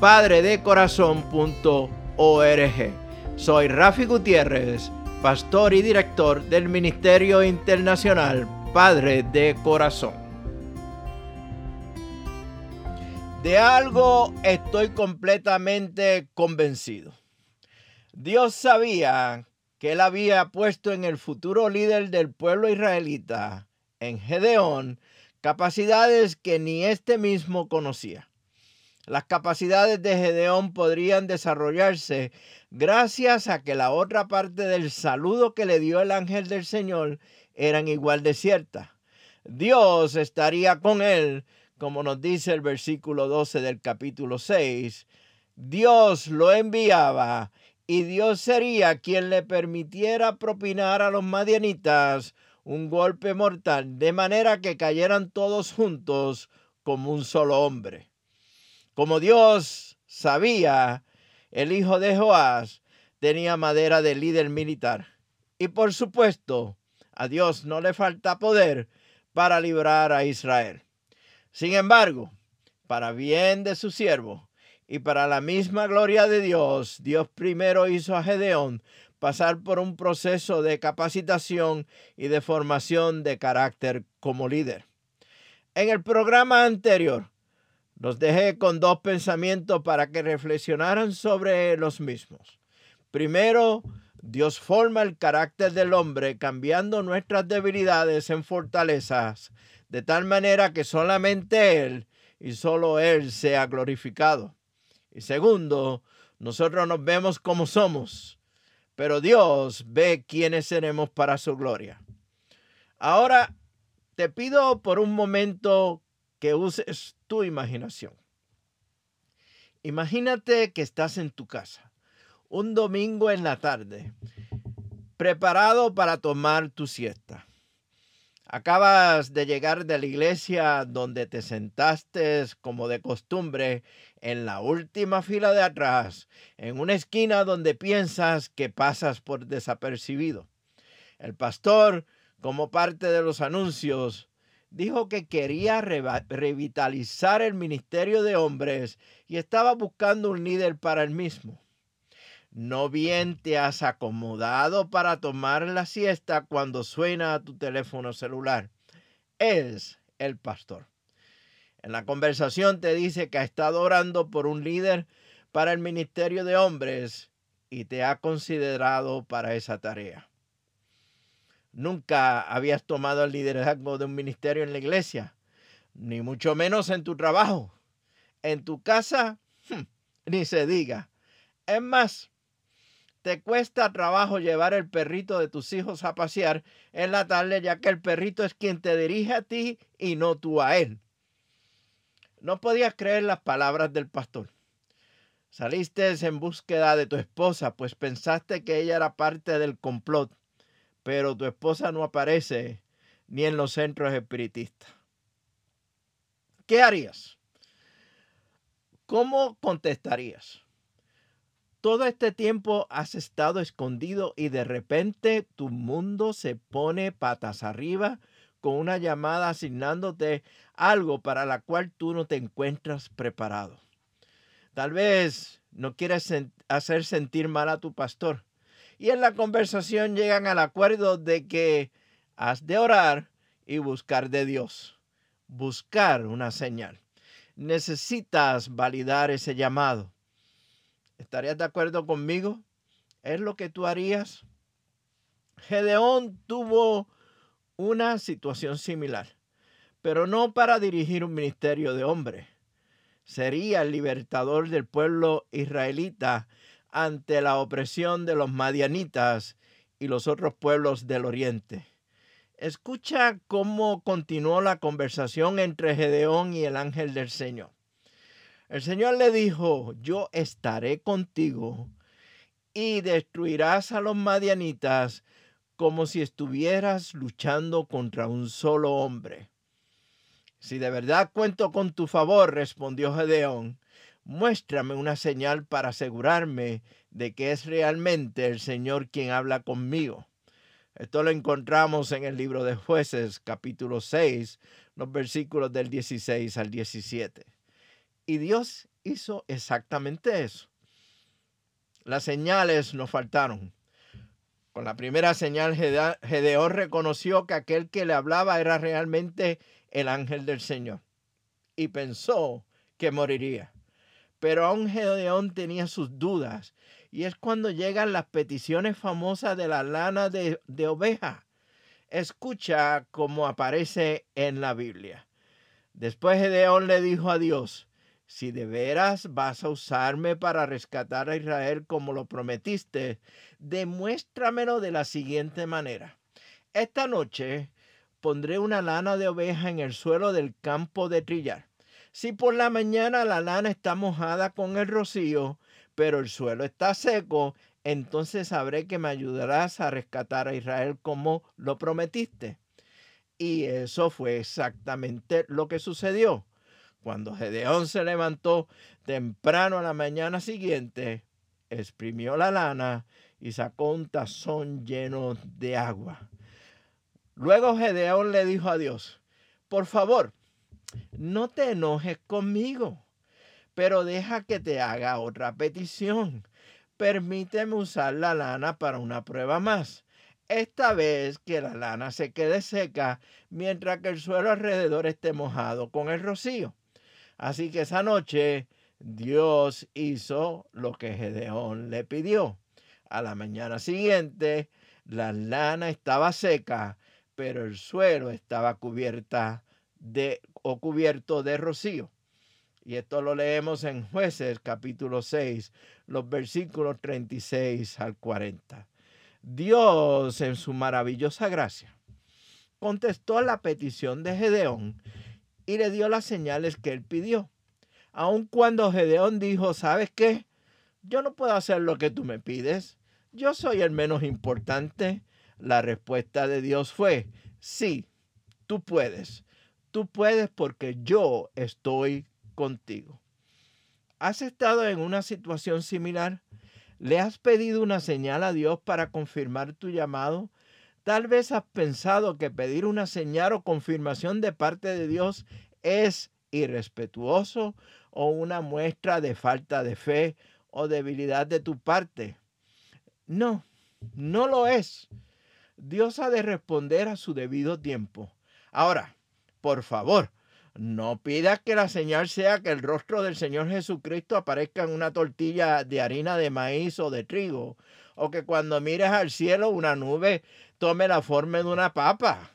www.padredecorazon.org Soy Rafi Gutiérrez, pastor y director del Ministerio Internacional Padre de Corazón. De algo estoy completamente convencido. Dios sabía que él había puesto en el futuro líder del pueblo israelita, en Gedeón, capacidades que ni éste mismo conocía. Las capacidades de Gedeón podrían desarrollarse gracias a que la otra parte del saludo que le dio el ángel del Señor eran igual de ciertas. Dios estaría con él, como nos dice el versículo 12 del capítulo 6. Dios lo enviaba y Dios sería quien le permitiera propinar a los madianitas un golpe mortal, de manera que cayeran todos juntos como un solo hombre. Como Dios sabía, el hijo de Joás tenía madera de líder militar. Y por supuesto, a Dios no le falta poder para librar a Israel. Sin embargo, para bien de su siervo, y para la misma gloria de Dios, Dios primero hizo a Gedeón pasar por un proceso de capacitación y de formación de carácter como líder. En el programa anterior, los dejé con dos pensamientos para que reflexionaran sobre los mismos. Primero, Dios forma el carácter del hombre cambiando nuestras debilidades en fortalezas, de tal manera que solamente Él y solo Él sea glorificado. Y segundo, nosotros nos vemos como somos, pero Dios ve quiénes seremos para su gloria. Ahora te pido por un momento que uses tu imaginación. Imagínate que estás en tu casa, un domingo en la tarde, preparado para tomar tu siesta. Acabas de llegar de la iglesia donde te sentaste como de costumbre en la última fila de atrás, en una esquina donde piensas que pasas por desapercibido. El pastor, como parte de los anuncios, dijo que quería revitalizar el ministerio de hombres y estaba buscando un líder para el mismo. No bien te has acomodado para tomar la siesta cuando suena tu teléfono celular. Es el pastor. En la conversación te dice que ha estado orando por un líder para el ministerio de hombres y te ha considerado para esa tarea. Nunca habías tomado el liderazgo de un ministerio en la iglesia, ni mucho menos en tu trabajo. En tu casa, hmm, ni se diga. Es más, te cuesta trabajo llevar el perrito de tus hijos a pasear en la tarde, ya que el perrito es quien te dirige a ti y no tú a él. No podías creer las palabras del pastor. Saliste en búsqueda de tu esposa, pues pensaste que ella era parte del complot, pero tu esposa no aparece ni en los centros espiritistas. ¿Qué harías? ¿Cómo contestarías? Todo este tiempo has estado escondido y de repente tu mundo se pone patas arriba con una llamada asignándote algo para la cual tú no te encuentras preparado. Tal vez no quieres hacer sentir mal a tu pastor. Y en la conversación llegan al acuerdo de que has de orar y buscar de Dios. Buscar una señal. Necesitas validar ese llamado. ¿Estarías de acuerdo conmigo? ¿Es lo que tú harías? Gedeón tuvo una situación similar, pero no para dirigir un ministerio de hombres. Sería el libertador del pueblo israelita ante la opresión de los madianitas y los otros pueblos del oriente. Escucha cómo continuó la conversación entre Gedeón y el ángel del Señor. El Señor le dijo, yo estaré contigo y destruirás a los madianitas como si estuvieras luchando contra un solo hombre. Si de verdad cuento con tu favor, respondió Gedeón, muéstrame una señal para asegurarme de que es realmente el Señor quien habla conmigo. Esto lo encontramos en el libro de jueces capítulo 6, los versículos del 16 al 17. Y Dios hizo exactamente eso. Las señales nos faltaron. Con la primera señal, Gedeón reconoció que aquel que le hablaba era realmente el ángel del Señor y pensó que moriría. Pero aún Gedeón tenía sus dudas y es cuando llegan las peticiones famosas de la lana de, de oveja. Escucha cómo aparece en la Biblia. Después Gedeón le dijo a Dios, si de veras vas a usarme para rescatar a Israel como lo prometiste, demuéstramelo de la siguiente manera. Esta noche pondré una lana de oveja en el suelo del campo de trillar. Si por la mañana la lana está mojada con el rocío, pero el suelo está seco, entonces sabré que me ayudarás a rescatar a Israel como lo prometiste. Y eso fue exactamente lo que sucedió. Cuando Gedeón se levantó temprano a la mañana siguiente, exprimió la lana y sacó un tazón lleno de agua. Luego Gedeón le dijo a Dios, por favor, no te enojes conmigo, pero deja que te haga otra petición. Permíteme usar la lana para una prueba más. Esta vez que la lana se quede seca mientras que el suelo alrededor esté mojado con el rocío. Así que esa noche Dios hizo lo que Gedeón le pidió. A la mañana siguiente, la lana estaba seca, pero el suelo estaba cubierta de o cubierto de rocío. Y esto lo leemos en Jueces capítulo 6, los versículos 36 al 40. Dios en su maravillosa gracia contestó la petición de Gedeón y le dio las señales que él pidió. Aun cuando Gedeón dijo, ¿sabes qué? Yo no puedo hacer lo que tú me pides. Yo soy el menos importante. La respuesta de Dios fue, sí, tú puedes. Tú puedes porque yo estoy contigo. ¿Has estado en una situación similar? ¿Le has pedido una señal a Dios para confirmar tu llamado? Tal vez has pensado que pedir una señal o confirmación de parte de Dios es irrespetuoso o una muestra de falta de fe o debilidad de tu parte. No, no lo es. Dios ha de responder a su debido tiempo. Ahora, por favor, no pidas que la señal sea que el rostro del Señor Jesucristo aparezca en una tortilla de harina de maíz o de trigo, o que cuando mires al cielo una nube tome la forma de una papa.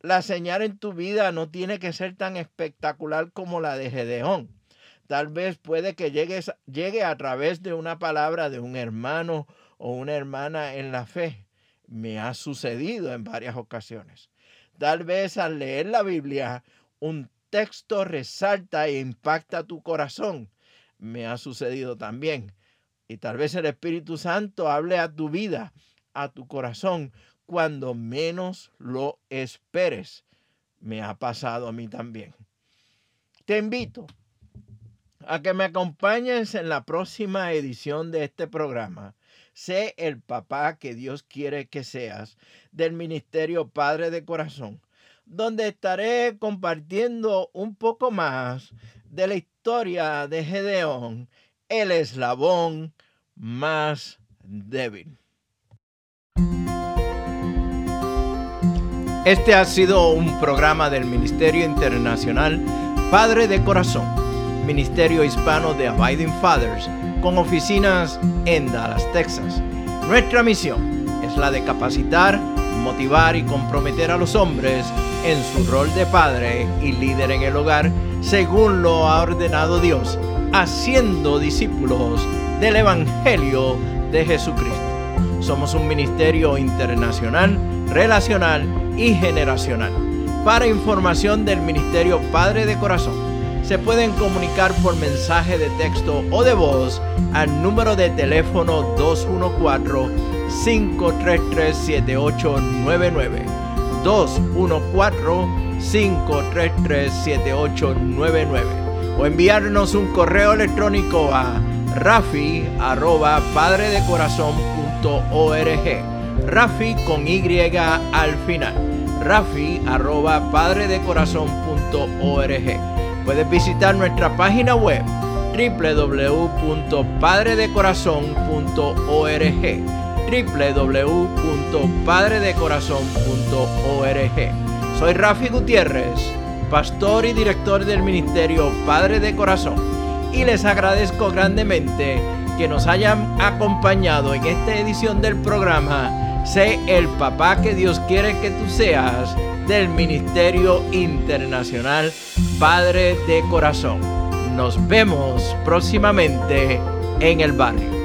La señal en tu vida no tiene que ser tan espectacular como la de Gedeón. Tal vez puede que llegues, llegue a través de una palabra de un hermano o una hermana en la fe. Me ha sucedido en varias ocasiones. Tal vez al leer la Biblia un texto resalta e impacta tu corazón. Me ha sucedido también. Y tal vez el Espíritu Santo hable a tu vida a tu corazón cuando menos lo esperes. Me ha pasado a mí también. Te invito a que me acompañes en la próxima edición de este programa. Sé el papá que Dios quiere que seas del Ministerio Padre de Corazón, donde estaré compartiendo un poco más de la historia de Gedeón, el eslabón más débil. Este ha sido un programa del Ministerio Internacional Padre de Corazón. Ministerio Hispano de Abiding Fathers, con oficinas en Dallas, Texas. Nuestra misión es la de capacitar, motivar y comprometer a los hombres en su rol de padre y líder en el hogar, según lo ha ordenado Dios, haciendo discípulos del Evangelio de Jesucristo. Somos un ministerio internacional, relacional y generacional. Para información del Ministerio Padre de Corazón, se pueden comunicar por mensaje de texto o de voz al número de teléfono 214-533-7899. 214-533-7899. O enviarnos un correo electrónico a rafi arroba padredecorazon.org. Rafi con Y al final. Rafi arroba padredecorazon.org. Puedes visitar nuestra página web www.padredecorazon.org www.padredecorazon.org Soy Rafi Gutiérrez, pastor y director del ministerio Padre de Corazón y les agradezco grandemente que nos hayan acompañado en esta edición del programa Sé el papá que Dios quiere que tú seas del Ministerio Internacional Padre de Corazón. Nos vemos próximamente en el barrio.